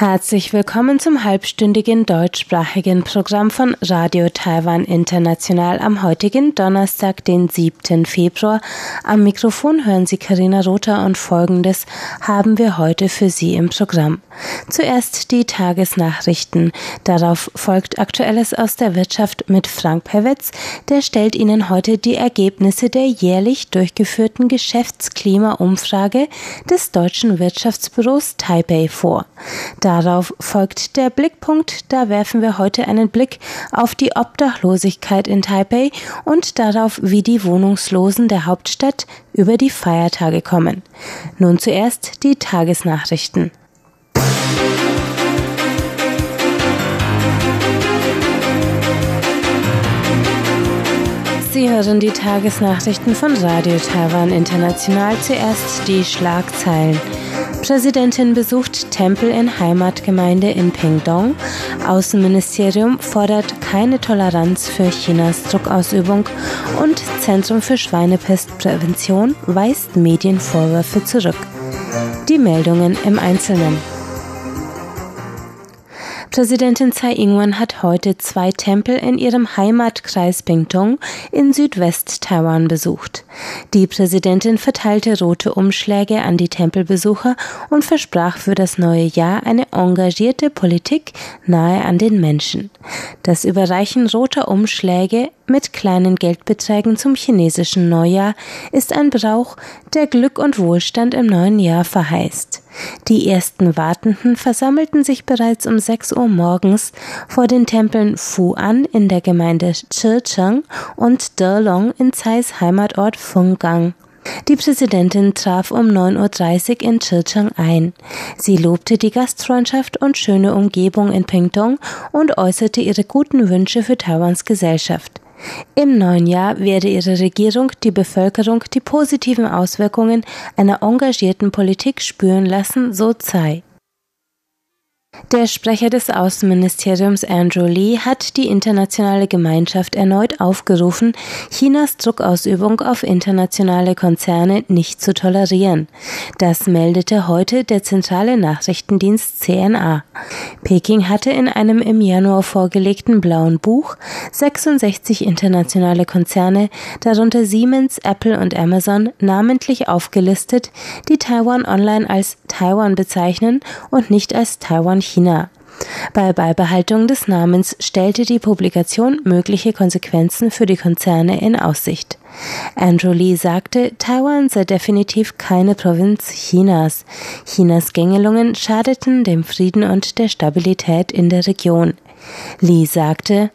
Herzlich willkommen zum halbstündigen deutschsprachigen Programm von Radio Taiwan International am heutigen Donnerstag, den 7. Februar. Am Mikrofon hören Sie Karina Rother und Folgendes haben wir heute für Sie im Programm. Zuerst die Tagesnachrichten. Darauf folgt Aktuelles aus der Wirtschaft mit Frank Pewetz. Der stellt Ihnen heute die Ergebnisse der jährlich durchgeführten Geschäftsklimaumfrage des deutschen Wirtschaftsbüros Taipei vor. Darauf folgt der Blickpunkt. Da werfen wir heute einen Blick auf die Obdachlosigkeit in Taipei und darauf, wie die Wohnungslosen der Hauptstadt über die Feiertage kommen. Nun zuerst die Tagesnachrichten. Sie hören die Tagesnachrichten von Radio Taiwan International. Zuerst die Schlagzeilen. Präsidentin besucht Tempel in Heimatgemeinde in Pingdong. Außenministerium fordert keine Toleranz für Chinas Druckausübung und Zentrum für Schweinepestprävention weist Medienvorwürfe zurück. Die Meldungen im Einzelnen. Präsidentin Tsai Ing-wen hat heute zwei Tempel in ihrem Heimatkreis Pingtung in Südwest-Taiwan besucht. Die Präsidentin verteilte rote Umschläge an die Tempelbesucher und versprach für das neue Jahr eine engagierte Politik nahe an den Menschen. Das Überreichen roter Umschläge mit kleinen Geldbeträgen zum chinesischen Neujahr ist ein Brauch, der Glück und Wohlstand im neuen Jahr verheißt. Die ersten Wartenden versammelten sich bereits um 6 Uhr morgens vor den Tempeln Fuan in der Gemeinde Chicheng und Delong in Zeis Heimatort Fenggang. Die Präsidentin traf um 9.30 Uhr in Chicheng ein. Sie lobte die Gastfreundschaft und schöne Umgebung in Pingtung und äußerte ihre guten Wünsche für Taiwans Gesellschaft. Im neuen Jahr werde ihre Regierung die Bevölkerung die positiven Auswirkungen einer engagierten Politik spüren lassen, so Tsai. Der Sprecher des Außenministeriums Andrew Lee hat die internationale Gemeinschaft erneut aufgerufen, Chinas Druckausübung auf internationale Konzerne nicht zu tolerieren. Das meldete heute der zentrale Nachrichtendienst CNA. Peking hatte in einem im Januar vorgelegten blauen Buch 66 internationale Konzerne, darunter Siemens, Apple und Amazon, namentlich aufgelistet, die Taiwan Online als Taiwan bezeichnen und nicht als Taiwan China. Bei Beibehaltung des Namens stellte die Publikation mögliche Konsequenzen für die Konzerne in Aussicht. Andrew Lee sagte, Taiwan sei definitiv keine Provinz Chinas. Chinas Gängelungen schadeten dem Frieden und der Stabilität in der Region. Lee sagte,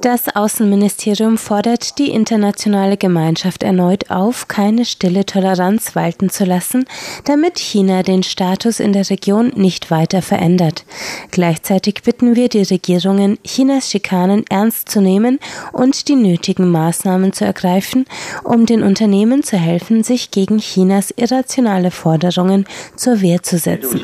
das Außenministerium fordert die internationale Gemeinschaft erneut auf, keine stille Toleranz walten zu lassen, damit China den Status in der Region nicht weiter verändert. Gleichzeitig bitten wir die Regierungen, Chinas Schikanen ernst zu nehmen und die nötigen Maßnahmen zu ergreifen, um den Unternehmen zu helfen, sich gegen Chinas irrationale Forderungen zur Wehr zu setzen.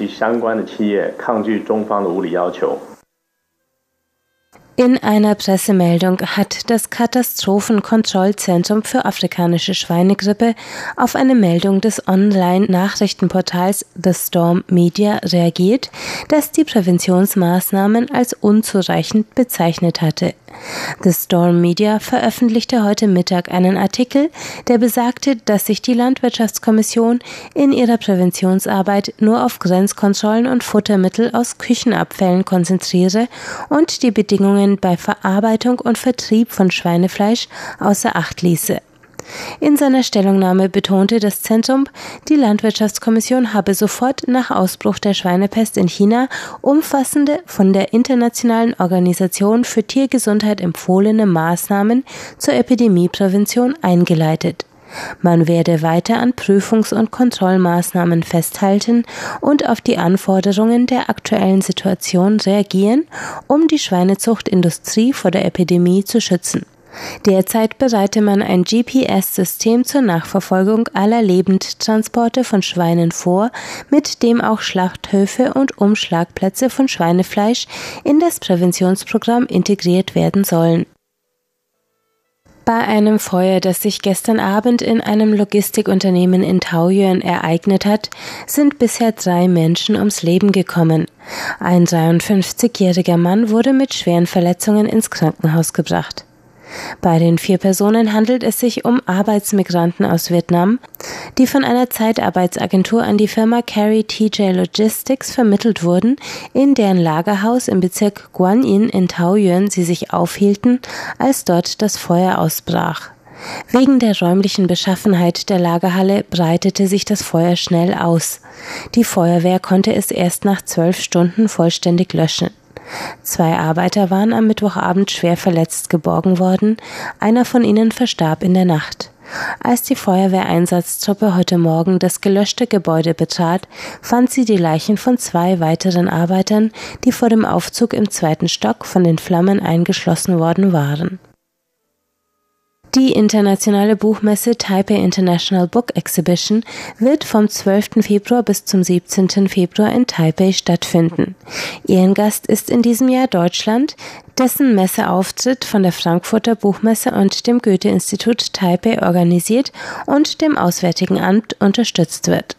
In einer Pressemeldung hat das Katastrophenkontrollzentrum für afrikanische Schweinegrippe auf eine Meldung des Online-Nachrichtenportals The Storm Media reagiert, das die Präventionsmaßnahmen als unzureichend bezeichnet hatte. The Storm Media veröffentlichte heute Mittag einen Artikel, der besagte, dass sich die Landwirtschaftskommission in ihrer Präventionsarbeit nur auf Grenzkontrollen und Futtermittel aus Küchenabfällen konzentriere und die Bedingungen bei Verarbeitung und Vertrieb von Schweinefleisch außer Acht ließe. In seiner Stellungnahme betonte das Zentrum, die Landwirtschaftskommission habe sofort nach Ausbruch der Schweinepest in China umfassende von der Internationalen Organisation für Tiergesundheit empfohlene Maßnahmen zur Epidemieprävention eingeleitet. Man werde weiter an Prüfungs- und Kontrollmaßnahmen festhalten und auf die Anforderungen der aktuellen Situation reagieren, um die Schweinezuchtindustrie vor der Epidemie zu schützen. Derzeit bereite man ein GPS-System zur Nachverfolgung aller Lebendtransporte von Schweinen vor, mit dem auch Schlachthöfe und Umschlagplätze von Schweinefleisch in das Präventionsprogramm integriert werden sollen. Bei einem Feuer, das sich gestern Abend in einem Logistikunternehmen in Taoyuan ereignet hat, sind bisher drei Menschen ums Leben gekommen. Ein 53-jähriger Mann wurde mit schweren Verletzungen ins Krankenhaus gebracht. Bei den vier Personen handelt es sich um Arbeitsmigranten aus Vietnam, die von einer Zeitarbeitsagentur an die Firma Carry TJ Logistics vermittelt wurden, in deren Lagerhaus im Bezirk Guanyin in Taoyuan sie sich aufhielten, als dort das Feuer ausbrach. Wegen der räumlichen Beschaffenheit der Lagerhalle breitete sich das Feuer schnell aus. Die Feuerwehr konnte es erst nach zwölf Stunden vollständig löschen. Zwei Arbeiter waren am Mittwochabend schwer verletzt geborgen worden, einer von ihnen verstarb in der Nacht. Als die Feuerwehreinsatztruppe heute Morgen das gelöschte Gebäude betrat, fand sie die Leichen von zwei weiteren Arbeitern, die vor dem Aufzug im zweiten Stock von den Flammen eingeschlossen worden waren. Die internationale Buchmesse Taipei International Book Exhibition wird vom 12. Februar bis zum 17. Februar in Taipei stattfinden. Ehrengast ist in diesem Jahr Deutschland, dessen Messeauftritt von der Frankfurter Buchmesse und dem Goethe-Institut Taipei organisiert und dem Auswärtigen Amt unterstützt wird.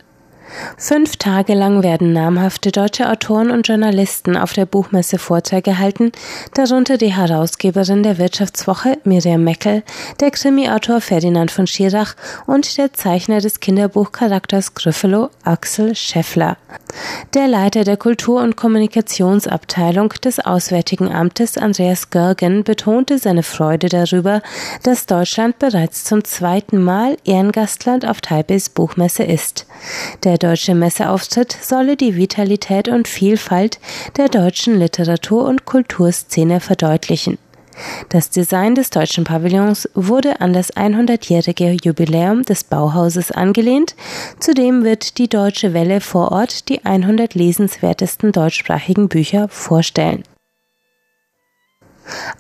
Fünf Tage lang werden namhafte deutsche Autoren und Journalisten auf der Buchmesse Vorträge halten, darunter die Herausgeberin der Wirtschaftswoche Miriam Meckel, der Krimi-Autor Ferdinand von Schirach und der Zeichner des Kinderbuchcharakters Gryffalo Axel Scheffler. Der Leiter der Kultur- und Kommunikationsabteilung des Auswärtigen Amtes Andreas Görgen betonte seine Freude darüber, dass Deutschland bereits zum zweiten Mal Ehrengastland auf Taipeis Buchmesse ist. Der deutsche Messeauftritt solle die Vitalität und Vielfalt der deutschen Literatur- und Kulturszene verdeutlichen. Das Design des deutschen Pavillons wurde an das 100-jährige Jubiläum des Bauhauses angelehnt. Zudem wird die Deutsche Welle vor Ort die 100 lesenswertesten deutschsprachigen Bücher vorstellen.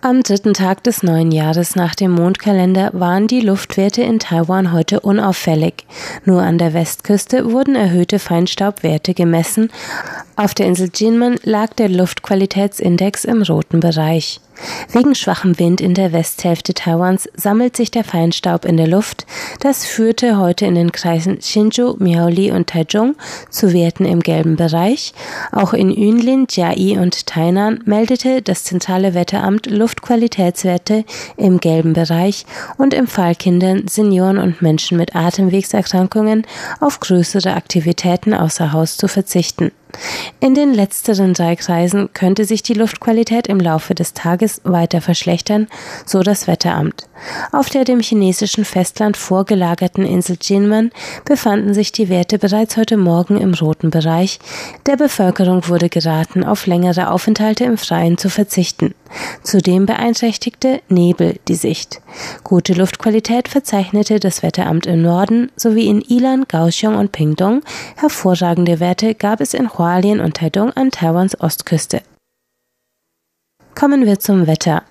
Am dritten Tag des neuen Jahres nach dem Mondkalender waren die Luftwerte in Taiwan heute unauffällig. Nur an der Westküste wurden erhöhte Feinstaubwerte gemessen. Auf der Insel Jinmen lag der Luftqualitätsindex im roten Bereich. Wegen schwachem Wind in der Westhälfte Taiwans sammelt sich der Feinstaub in der Luft. Das führte heute in den Kreisen Hsinchu, Miaoli und Taichung zu Werten im gelben Bereich. Auch in Yunlin, Jiai und Tainan meldete das zentrale Wetteramt Luftqualitätswerte im gelben Bereich und empfahl Kindern, Senioren und Menschen mit Atemwegserkrankungen auf größere Aktivitäten außer Haus zu verzichten. In den letzteren drei Kreisen könnte sich die Luftqualität im Laufe des Tages weiter verschlechtern, so das Wetteramt. Auf der dem chinesischen Festland vorgelagerten Insel Jinmen befanden sich die Werte bereits heute Morgen im roten Bereich. Der Bevölkerung wurde geraten, auf längere Aufenthalte im Freien zu verzichten. Zudem beeinträchtigte Nebel die Sicht. Gute Luftqualität verzeichnete das Wetteramt im Norden sowie in Ilan, Kaohsiung und Pingdong. Hervorragende Werte gab es in Hualien und Taidong an Taiwans Ostküste. Kommen wir zum Wetter.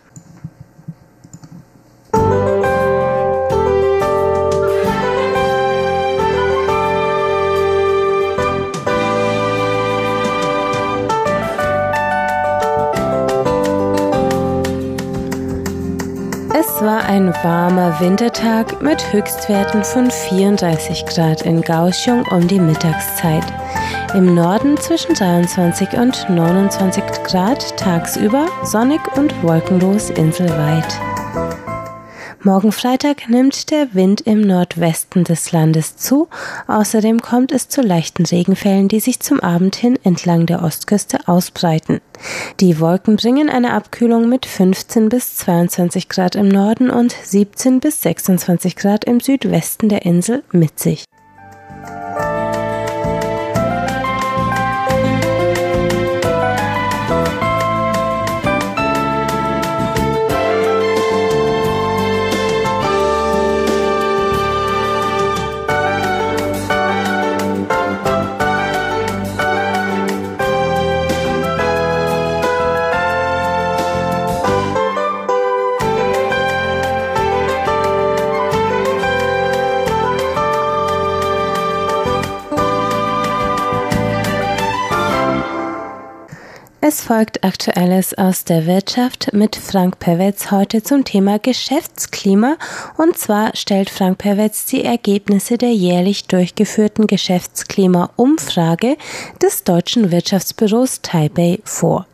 Es war ein warmer Wintertag mit Höchstwerten von 34 Grad in Kaohsiung um die Mittagszeit. Im Norden zwischen 23 und 29 Grad tagsüber, sonnig und wolkenlos inselweit. Morgen Freitag nimmt der Wind im Nordwesten des Landes zu. Außerdem kommt es zu leichten Regenfällen, die sich zum Abend hin entlang der Ostküste ausbreiten. Die Wolken bringen eine Abkühlung mit 15 bis 22 Grad im Norden und 17 bis 26 Grad im Südwesten der Insel mit sich. Es folgt Aktuelles aus der Wirtschaft mit Frank Pewetz heute zum Thema Geschäftsklima. Und zwar stellt Frank Pewetz die Ergebnisse der jährlich durchgeführten Geschäftsklima-Umfrage des deutschen Wirtschaftsbüros Taipei vor.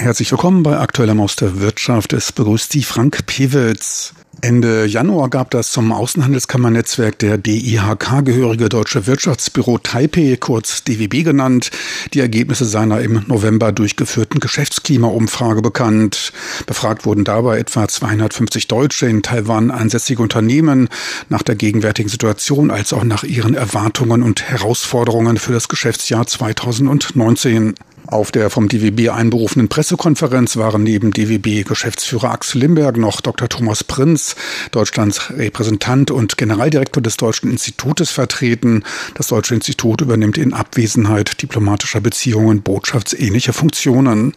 Herzlich willkommen bei Aktuellem aus der Wirtschaft. Es begrüßt Sie Frank Pewitz. Ende Januar gab das zum Außenhandelskammernetzwerk der DIHK gehörige Deutsche Wirtschaftsbüro Taipei, kurz DWB genannt, die Ergebnisse seiner im November durchgeführten Geschäftsklimaumfrage bekannt. Befragt wurden dabei etwa 250 deutsche in Taiwan ansässige Unternehmen nach der gegenwärtigen Situation als auch nach ihren Erwartungen und Herausforderungen für das Geschäftsjahr 2019. Auf der vom DWB einberufenen Pressekonferenz waren neben DWB-Geschäftsführer Axel Limberg noch Dr. Thomas Prinz, Deutschlands Repräsentant und Generaldirektor des Deutschen Institutes vertreten. Das Deutsche Institut übernimmt in Abwesenheit diplomatischer Beziehungen botschaftsähnliche Funktionen.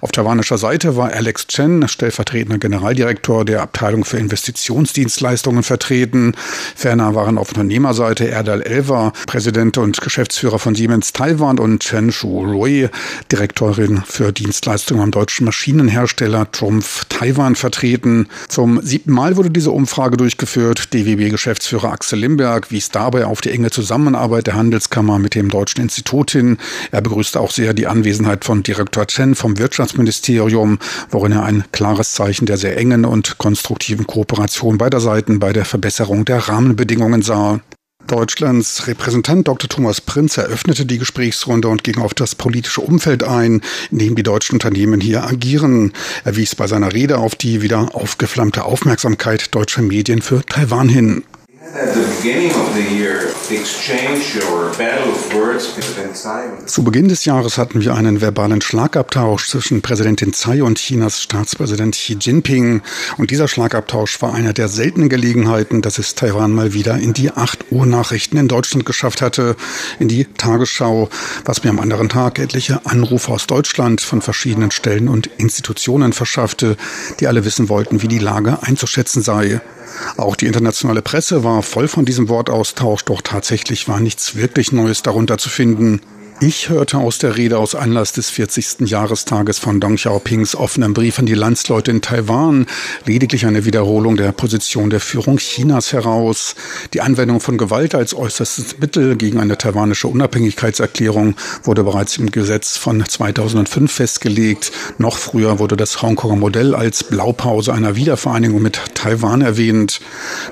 Auf taiwanischer Seite war Alex Chen, stellvertretender Generaldirektor der Abteilung für Investitionsdienstleistungen vertreten. Ferner waren auf Unternehmerseite Erdal Elver, Präsident und Geschäftsführer von Siemens Taiwan und Chen Shu Rui, Direktorin für Dienstleistungen am deutschen Maschinenhersteller Trumpf Taiwan vertreten. Zum siebten Mal wurde diese Umfrage durchgeführt. DWB-Geschäftsführer Axel Limberg wies dabei auf die enge Zusammenarbeit der Handelskammer mit dem Deutschen Institut hin. Er begrüßte auch sehr die Anwesenheit von Direktor Chen vom Wirtschaftsministerium, worin er ein klares Zeichen der sehr engen und konstruktiven Kooperation beider Seiten bei der Verbesserung der Rahmenbedingungen sah. Deutschlands Repräsentant Dr. Thomas Prinz eröffnete die Gesprächsrunde und ging auf das politische Umfeld ein, in dem die deutschen Unternehmen hier agieren. Er wies bei seiner Rede auf die wieder aufgeflammte Aufmerksamkeit deutscher Medien für Taiwan hin. Zu Beginn des Jahres hatten wir einen verbalen Schlagabtausch zwischen Präsidentin Tsai und Chinas Staatspräsident Xi Jinping. Und dieser Schlagabtausch war einer der seltenen Gelegenheiten, dass es Taiwan mal wieder in die 8 Uhr Nachrichten in Deutschland geschafft hatte, in die Tagesschau, was mir am anderen Tag etliche Anrufe aus Deutschland von verschiedenen Stellen und Institutionen verschaffte, die alle wissen wollten, wie die Lage einzuschätzen sei. Auch die internationale Presse war voll von diesem Wortaustausch, doch tatsächlich war nichts wirklich Neues darunter zu finden. Ich hörte aus der Rede aus Anlass des 40. Jahrestages von Deng Xiaopings offenem Brief an die Landsleute in Taiwan lediglich eine Wiederholung der Position der Führung Chinas heraus. Die Anwendung von Gewalt als äußerstes Mittel gegen eine taiwanische Unabhängigkeitserklärung wurde bereits im Gesetz von 2005 festgelegt. Noch früher wurde das Hongkonger Modell als Blaupause einer Wiedervereinigung mit Taiwan erwähnt.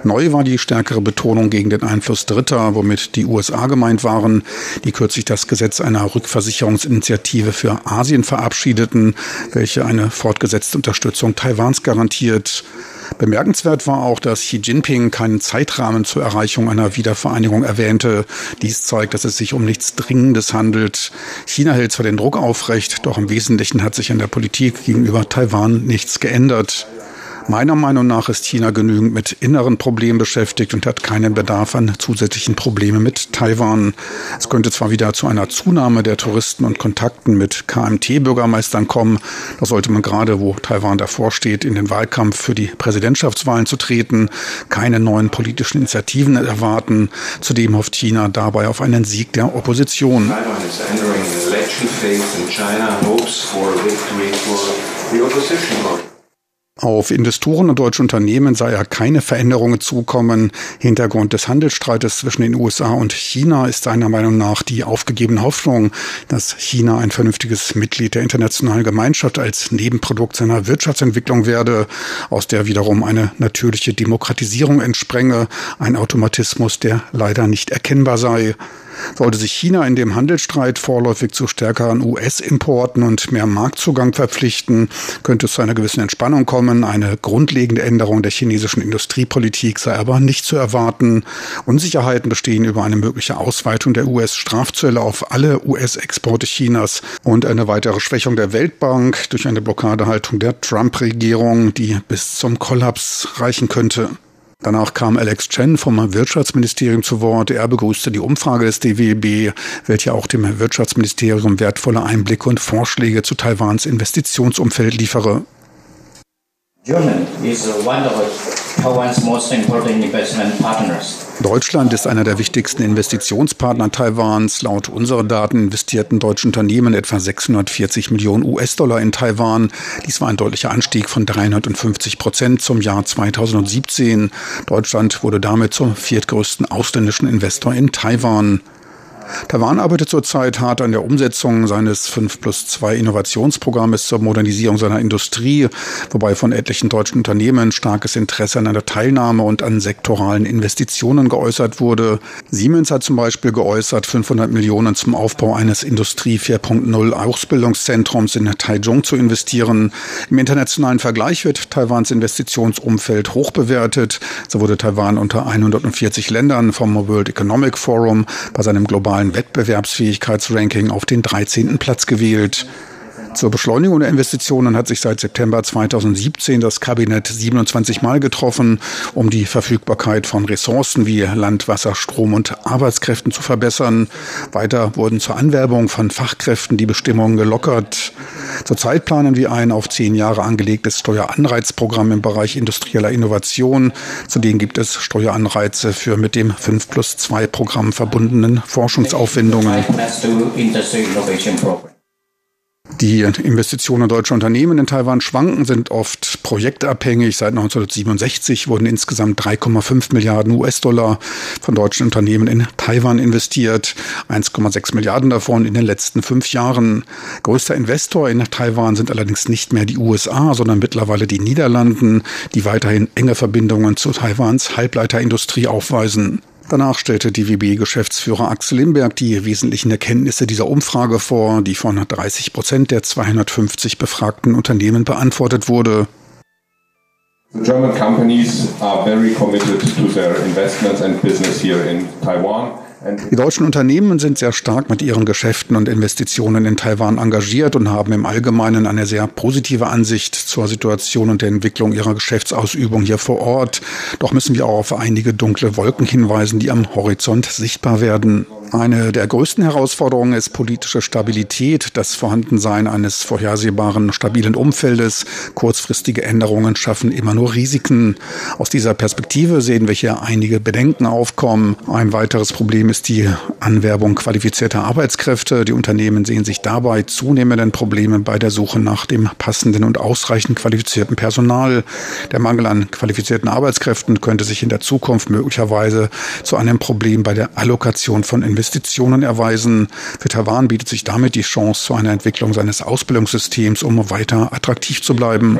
Neu war die stärkere Betonung gegen den Einfluss Dritter, womit die USA gemeint waren, die kürzlich das Gesetz Gesetz einer Rückversicherungsinitiative für Asien verabschiedeten, welche eine fortgesetzte Unterstützung Taiwans garantiert. Bemerkenswert war auch, dass Xi Jinping keinen Zeitrahmen zur Erreichung einer Wiedervereinigung erwähnte. Dies zeigt, dass es sich um nichts Dringendes handelt. China hält zwar den Druck aufrecht, doch im Wesentlichen hat sich an der Politik gegenüber Taiwan nichts geändert. Meiner Meinung nach ist China genügend mit inneren Problemen beschäftigt und hat keinen Bedarf an zusätzlichen Problemen mit Taiwan. Es könnte zwar wieder zu einer Zunahme der Touristen und Kontakten mit KMT-Bürgermeistern kommen, da sollte man gerade, wo Taiwan davor steht, in den Wahlkampf für die Präsidentschaftswahlen zu treten, keine neuen politischen Initiativen erwarten. Zudem hofft China dabei auf einen Sieg der Opposition. China hopes Auf Investoren und deutsche Unternehmen sei ja keine Veränderungen zukommen. Hintergrund des Handelsstreites zwischen den USA und China ist seiner Meinung nach die aufgegebene Hoffnung, dass China ein vernünftiges Mitglied der internationalen Gemeinschaft als Nebenprodukt seiner Wirtschaftsentwicklung werde, aus der wiederum eine natürliche Demokratisierung entsprenge, ein Automatismus, der leider nicht erkennbar sei. Sollte sich China in dem Handelsstreit vorläufig zu stärkeren US-Importen und mehr Marktzugang verpflichten, könnte es zu einer gewissen Entspannung kommen. Eine grundlegende Änderung der chinesischen Industriepolitik sei aber nicht zu erwarten. Unsicherheiten bestehen über eine mögliche Ausweitung der US-Strafzölle auf alle US-Exporte Chinas und eine weitere Schwächung der Weltbank durch eine Blockadehaltung der Trump-Regierung, die bis zum Kollaps reichen könnte. Danach kam Alex Chen vom Wirtschaftsministerium zu Wort. Er begrüßte die Umfrage des DWB, welche auch dem Wirtschaftsministerium wertvolle Einblicke und Vorschläge zu Taiwans Investitionsumfeld liefere. Germany is one of Deutschland ist einer der wichtigsten Investitionspartner Taiwans. Laut unseren Daten investierten deutsche Unternehmen etwa 640 Millionen US-Dollar in Taiwan. Dies war ein deutlicher Anstieg von 350 Prozent zum Jahr 2017. Deutschland wurde damit zum viertgrößten ausländischen Investor in Taiwan. Taiwan arbeitet zurzeit hart an der Umsetzung seines 5 plus 2 Innovationsprogrammes zur Modernisierung seiner Industrie, wobei von etlichen deutschen Unternehmen starkes Interesse an einer Teilnahme und an sektoralen Investitionen geäußert wurde. Siemens hat zum Beispiel geäußert, 500 Millionen zum Aufbau eines Industrie 4.0 Ausbildungszentrums in Taichung zu investieren. Im internationalen Vergleich wird Taiwans Investitionsumfeld hoch bewertet. So wurde Taiwan unter 140 Ländern vom World Economic Forum bei seinem globalen globalen Wettbewerbsfähigkeitsranking auf den 13. Platz gewählt. Zur Beschleunigung der Investitionen hat sich seit September 2017 das Kabinett 27 Mal getroffen, um die Verfügbarkeit von Ressourcen wie Land, Wasser, Strom und Arbeitskräften zu verbessern. Weiter wurden zur Anwerbung von Fachkräften die Bestimmungen gelockert. Zurzeit planen wir ein auf zehn Jahre angelegtes Steueranreizprogramm im Bereich industrieller Innovation. Zudem gibt es Steueranreize für mit dem 5 plus 2 Programm verbundenen Forschungsaufwendungen. Die Investitionen deutscher Unternehmen in Taiwan schwanken, sind oft projektabhängig. Seit 1967 wurden insgesamt 3,5 Milliarden US-Dollar von deutschen Unternehmen in Taiwan investiert. 1,6 Milliarden davon in den letzten fünf Jahren. Größter Investor in Taiwan sind allerdings nicht mehr die USA, sondern mittlerweile die Niederlanden, die weiterhin enge Verbindungen zu Taiwans Halbleiterindustrie aufweisen. Danach stellte DWB-Geschäftsführer Axel Limberg die wesentlichen Erkenntnisse dieser Umfrage vor, die von 30 Prozent der 250 befragten Unternehmen beantwortet wurde. German companies are very committed to their investments and business here in Taiwan. Die deutschen Unternehmen sind sehr stark mit ihren Geschäften und Investitionen in Taiwan engagiert und haben im Allgemeinen eine sehr positive Ansicht zur Situation und der Entwicklung ihrer Geschäftsausübung hier vor Ort. Doch müssen wir auch auf einige dunkle Wolken hinweisen, die am Horizont sichtbar werden. Eine der größten Herausforderungen ist politische Stabilität, das Vorhandensein eines vorhersehbaren, stabilen Umfeldes. Kurzfristige Änderungen schaffen immer nur Risiken. Aus dieser Perspektive sehen wir hier einige Bedenken aufkommen. Ein weiteres Problem ist die Anwerbung qualifizierter Arbeitskräfte. Die Unternehmen sehen sich dabei zunehmenden Problemen bei der Suche nach dem passenden und ausreichend qualifizierten Personal. Der Mangel an qualifizierten Arbeitskräften könnte sich in der Zukunft möglicherweise zu einem Problem bei der Allokation von Investitionen Investitionen erweisen. Für Taiwan bietet sich damit die Chance zu einer Entwicklung seines Ausbildungssystems, um weiter attraktiv zu bleiben.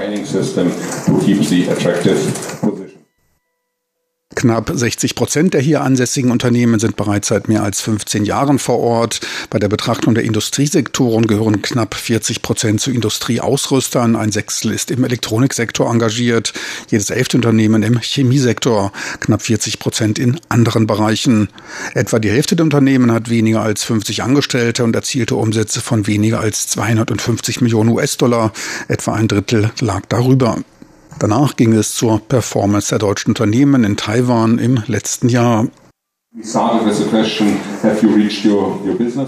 Knapp 60 Prozent der hier ansässigen Unternehmen sind bereits seit mehr als 15 Jahren vor Ort. Bei der Betrachtung der Industriesektoren gehören knapp 40 Prozent zu Industrieausrüstern. Ein Sechstel ist im Elektroniksektor engagiert. Jedes elfte Unternehmen im Chemiesektor. Knapp 40 Prozent in anderen Bereichen. Etwa die Hälfte der Unternehmen hat weniger als 50 Angestellte und erzielte Umsätze von weniger als 250 Millionen US-Dollar. Etwa ein Drittel lag darüber. Danach ging es zur Performance der deutschen Unternehmen in Taiwan im letzten Jahr.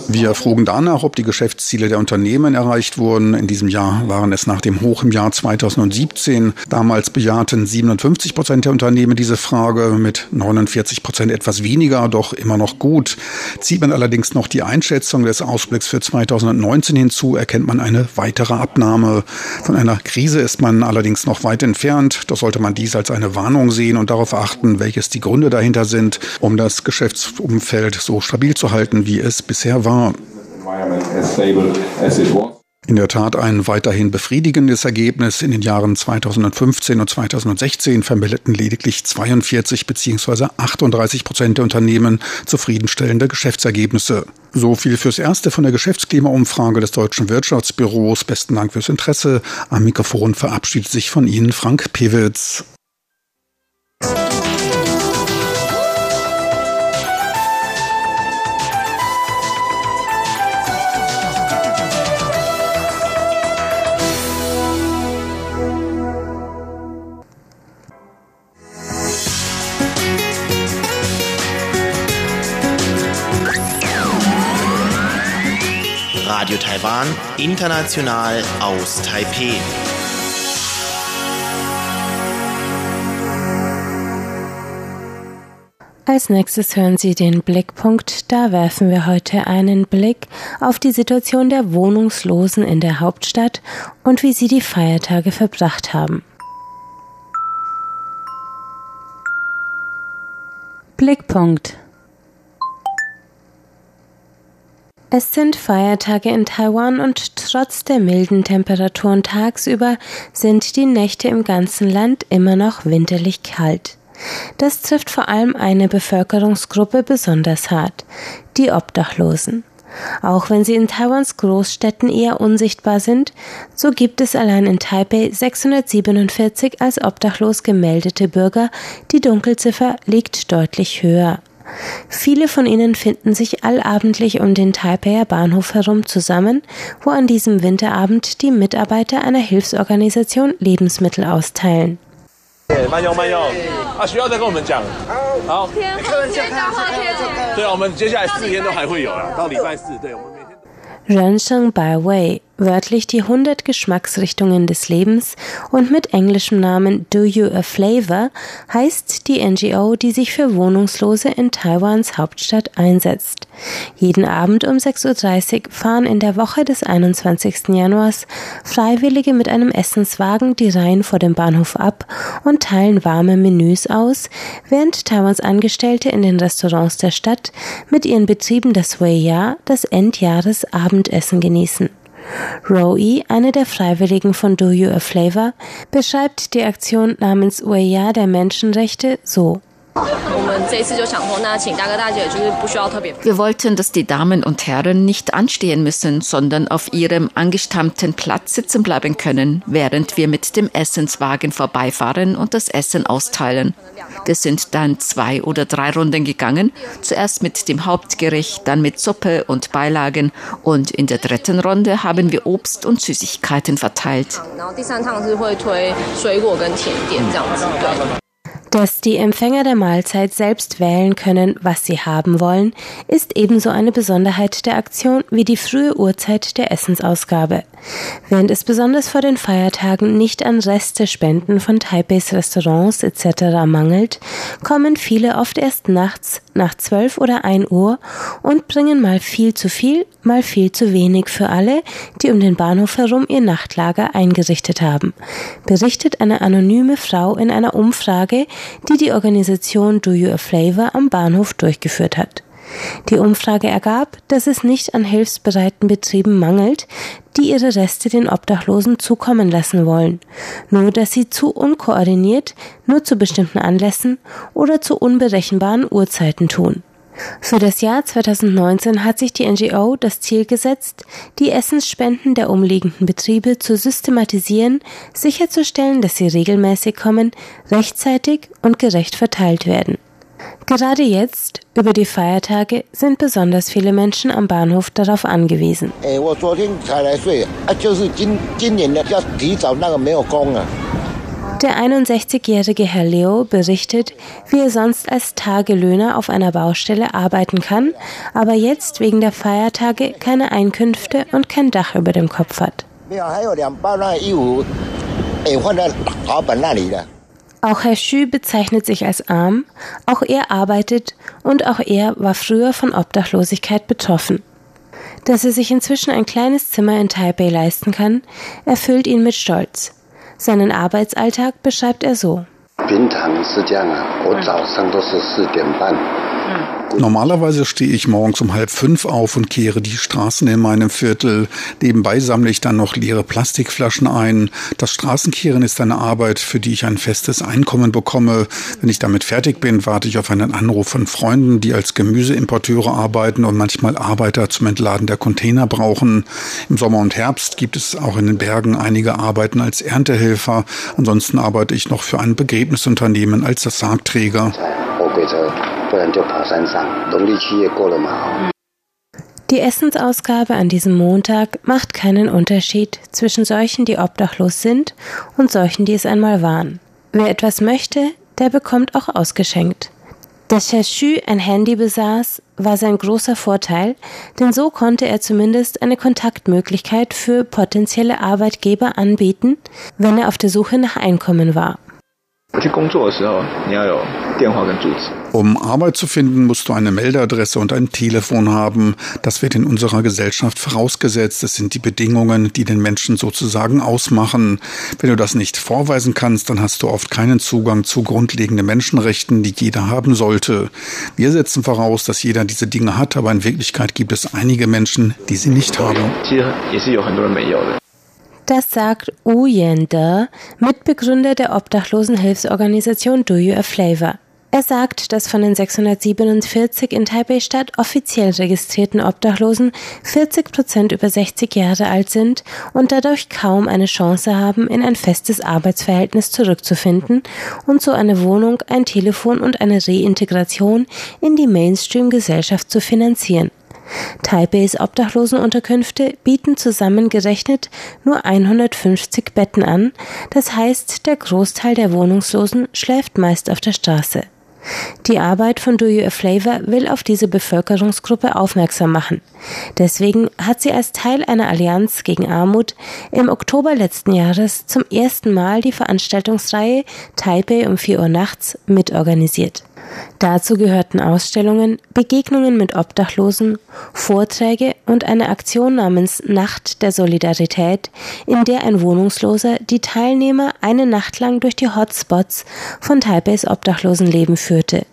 Wir frugen danach, ob die Geschäftsziele der Unternehmen erreicht wurden. In diesem Jahr waren es nach dem Hoch im Jahr 2017. Damals bejahten 57 Prozent der Unternehmen diese Frage, mit 49 Prozent etwas weniger, doch immer noch gut. Zieht man allerdings noch die Einschätzung des Ausblicks für 2019 hinzu, erkennt man eine weitere Abnahme. Von einer Krise ist man allerdings noch weit entfernt. Doch sollte man dies als eine Warnung sehen und darauf achten, welches die Gründe dahinter sind, um das Geschäftsumfeld so stabil zu halten, wie es bisher war. In der Tat ein weiterhin befriedigendes Ergebnis. In den Jahren 2015 und 2016 vermeldeten lediglich 42 bzw. 38 Prozent der Unternehmen zufriedenstellende Geschäftsergebnisse. So viel fürs Erste von der Geschäftsklimaumfrage des Deutschen Wirtschaftsbüros. Besten Dank fürs Interesse. Am Mikrofon verabschiedet sich von Ihnen Frank Pewitz. Rahman international aus Taipei. Als nächstes hören Sie den Blickpunkt. Da werfen wir heute einen Blick auf die Situation der Wohnungslosen in der Hauptstadt und wie sie die Feiertage verbracht haben. Blickpunkt Es sind Feiertage in Taiwan und trotz der milden Temperaturen tagsüber sind die Nächte im ganzen Land immer noch winterlich kalt. Das trifft vor allem eine Bevölkerungsgruppe besonders hart, die Obdachlosen. Auch wenn sie in Taiwans Großstädten eher unsichtbar sind, so gibt es allein in Taipei 647 als obdachlos gemeldete Bürger, die Dunkelziffer liegt deutlich höher. Viele von ihnen finden sich allabendlich um den Taipeier Bahnhof herum zusammen, wo an diesem Winterabend die Mitarbeiter einer Hilfsorganisation Lebensmittel austeilen. 对，慢用慢用。啊，需要再跟我们讲。好，天后天到后天。对，我们接下来四天都还会有了，到礼拜四。对，我们每天。人生百味 wörtlich die 100 Geschmacksrichtungen des Lebens und mit englischem Namen Do You a Flavor heißt die NGO, die sich für Wohnungslose in Taiwans Hauptstadt einsetzt. Jeden Abend um 6.30 Uhr fahren in der Woche des 21. Januars Freiwillige mit einem Essenswagen die Reihen vor dem Bahnhof ab und teilen warme Menüs aus, während Taiwans Angestellte in den Restaurants der Stadt mit ihren Betrieben das Weiya, das Endjahresabendessen genießen. Roe, eine der Freiwilligen von Do You a Flavor, beschreibt die Aktion namens Weya der Menschenrechte so. Wir wollten, dass die Damen und Herren nicht anstehen müssen, sondern auf ihrem angestammten Platz sitzen bleiben können, während wir mit dem Essenswagen vorbeifahren und das Essen austeilen. Wir sind dann zwei oder drei Runden gegangen, zuerst mit dem Hauptgericht, dann mit Suppe und Beilagen und in der dritten Runde haben wir Obst und Süßigkeiten verteilt. Dass die Empfänger der Mahlzeit selbst wählen können, was sie haben wollen, ist ebenso eine Besonderheit der Aktion wie die frühe Uhrzeit der Essensausgabe. Während es besonders vor den Feiertagen nicht an Restespenden von Taipeis Restaurants etc. mangelt, kommen viele oft erst nachts nach 12 oder 1 Uhr und bringen mal viel zu viel, mal viel zu wenig für alle, die um den Bahnhof herum ihr Nachtlager eingerichtet haben, berichtet eine anonyme Frau in einer Umfrage, die die Organisation Do You a Flavor am Bahnhof durchgeführt hat. Die Umfrage ergab, dass es nicht an hilfsbereiten Betrieben mangelt, die ihre Reste den Obdachlosen zukommen lassen wollen, nur dass sie zu unkoordiniert, nur zu bestimmten Anlässen oder zu unberechenbaren Uhrzeiten tun. Für das Jahr 2019 hat sich die NGO das Ziel gesetzt, die Essensspenden der umliegenden Betriebe zu systematisieren, sicherzustellen, dass sie regelmäßig kommen, rechtzeitig und gerecht verteilt werden. Gerade jetzt, über die Feiertage, sind besonders viele Menschen am Bahnhof darauf angewiesen. Der 61-jährige Herr Leo berichtet, wie er sonst als Tagelöhner auf einer Baustelle arbeiten kann, aber jetzt wegen der Feiertage keine Einkünfte und kein Dach über dem Kopf hat. Auch Herr Xu bezeichnet sich als arm, auch er arbeitet und auch er war früher von Obdachlosigkeit betroffen. Dass er sich inzwischen ein kleines Zimmer in Taipei leisten kann, erfüllt ihn mit Stolz. Seinen Arbeitsalltag beschreibt er so. 平常是这样啊，我早上都是四点半 Normalerweise stehe ich morgens um halb fünf auf und kehre die Straßen in meinem Viertel. Nebenbei sammle ich dann noch leere Plastikflaschen ein. Das Straßenkehren ist eine Arbeit, für die ich ein festes Einkommen bekomme. Wenn ich damit fertig bin, warte ich auf einen Anruf von Freunden, die als Gemüseimporteure arbeiten und manchmal Arbeiter zum Entladen der Container brauchen. Im Sommer und Herbst gibt es auch in den Bergen einige Arbeiten als Erntehelfer. Ansonsten arbeite ich noch für ein Begräbnisunternehmen als Sargträger. Die Essensausgabe an diesem Montag macht keinen Unterschied zwischen solchen, die obdachlos sind, und solchen, die es einmal waren. Wer etwas möchte, der bekommt auch ausgeschenkt. Dass Xu ein Handy besaß, war sein großer Vorteil, denn so konnte er zumindest eine Kontaktmöglichkeit für potenzielle Arbeitgeber anbieten, wenn er auf der Suche nach Einkommen war. Um Arbeit zu finden, musst du eine Meldeadresse und ein Telefon haben. Das wird in unserer Gesellschaft vorausgesetzt. Das sind die Bedingungen, die den Menschen sozusagen ausmachen. Wenn du das nicht vorweisen kannst, dann hast du oft keinen Zugang zu grundlegenden Menschenrechten, die jeder haben sollte. Wir setzen voraus, dass jeder diese Dinge hat, aber in Wirklichkeit gibt es einige Menschen, die sie nicht haben. Das sagt Wu Yende, Mitbegründer der Obdachlosenhilfsorganisation Do You a Flavor. Er sagt, dass von den 647 in Taipei-Stadt offiziell registrierten Obdachlosen 40 Prozent über 60 Jahre alt sind und dadurch kaum eine Chance haben, in ein festes Arbeitsverhältnis zurückzufinden und so eine Wohnung, ein Telefon und eine Reintegration in die Mainstream-Gesellschaft zu finanzieren. Taipeis Obdachlosenunterkünfte bieten zusammengerechnet nur 150 Betten an, das heißt, der Großteil der Wohnungslosen schläft meist auf der Straße. Die Arbeit von Do You a Flavor will auf diese Bevölkerungsgruppe aufmerksam machen. Deswegen hat sie als Teil einer Allianz gegen Armut im Oktober letzten Jahres zum ersten Mal die Veranstaltungsreihe Taipei um 4 Uhr nachts mitorganisiert. Dazu gehörten Ausstellungen, Begegnungen mit Obdachlosen, Vorträge und eine Aktion namens Nacht der Solidarität, in der ein Wohnungsloser die Teilnehmer eine Nacht lang durch die Hotspots von Taipeis Obdachlosenleben führte.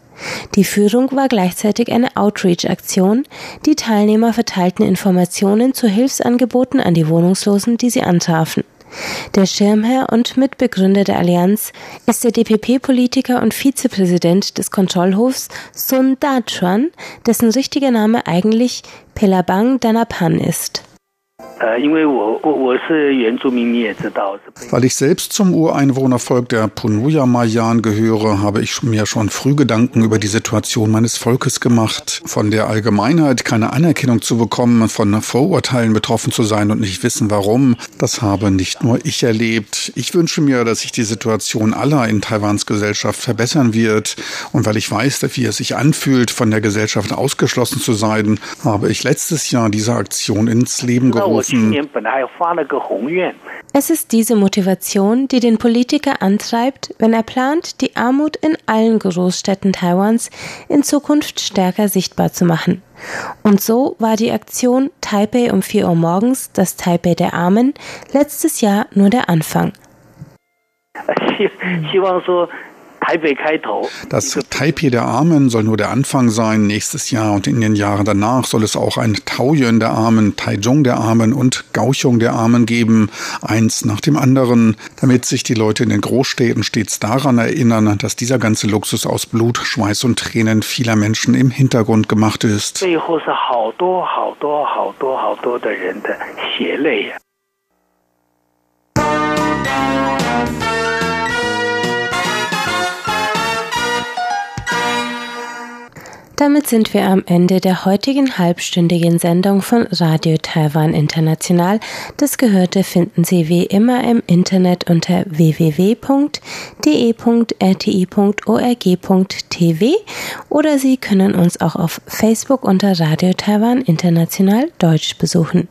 Die Führung war gleichzeitig eine Outreach-Aktion. Die Teilnehmer verteilten Informationen zu Hilfsangeboten an die Wohnungslosen, die sie antrafen. Der Schirmherr und Mitbegründer der Allianz ist der DPP-Politiker und Vizepräsident des Kontrollhofs Sun Da-chuan, dessen richtiger Name eigentlich Pelabang Danapan ist. Weil ich selbst zum Ureinwohnervolk der Punuya Mayan gehöre, habe ich mir schon früh Gedanken über die Situation meines Volkes gemacht. Von der Allgemeinheit keine Anerkennung zu bekommen, von Vorurteilen betroffen zu sein und nicht wissen warum, das habe nicht nur ich erlebt. Ich wünsche mir, dass sich die Situation aller in Taiwans Gesellschaft verbessern wird. Und weil ich weiß, wie es sich anfühlt, von der Gesellschaft ausgeschlossen zu sein, habe ich letztes Jahr diese Aktion ins Leben gerufen. Es ist diese Motivation, die den Politiker antreibt, wenn er plant, die Armut in allen Großstädten Taiwans in Zukunft stärker sichtbar zu machen. Und so war die Aktion Taipei um 4 Uhr morgens, das Taipei der Armen, letztes Jahr nur der Anfang. Das Taipei der Armen soll nur der Anfang sein. Nächstes Jahr und in den Jahren danach soll es auch ein Taoyuan der Armen, Taichung der Armen und Kaohsiung der Armen geben. Eins nach dem anderen, damit sich die Leute in den Großstädten stets daran erinnern, dass dieser ganze Luxus aus Blut, Schweiß und Tränen vieler Menschen im Hintergrund gemacht ist. Damit sind wir am Ende der heutigen halbstündigen Sendung von Radio Taiwan International. Das Gehörte finden Sie wie immer im Internet unter www.de.rti.org.tv oder Sie können uns auch auf Facebook unter Radio Taiwan International Deutsch besuchen.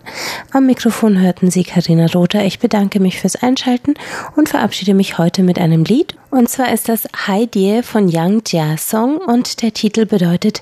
Am Mikrofon hörten Sie Karina Rother. Ich bedanke mich fürs Einschalten und verabschiede mich heute mit einem Lied. Und zwar ist das Hai Die von Yang Jia Song und der Titel bedeutet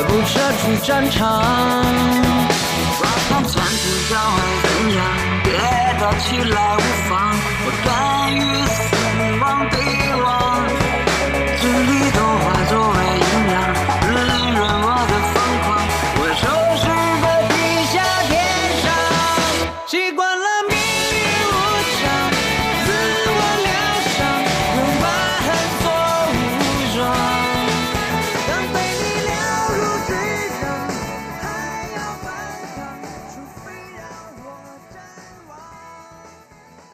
绝不撤出战场。不怕惨死，怎样？跌倒起来无妨。我敢于死亡，对望，嘴里都。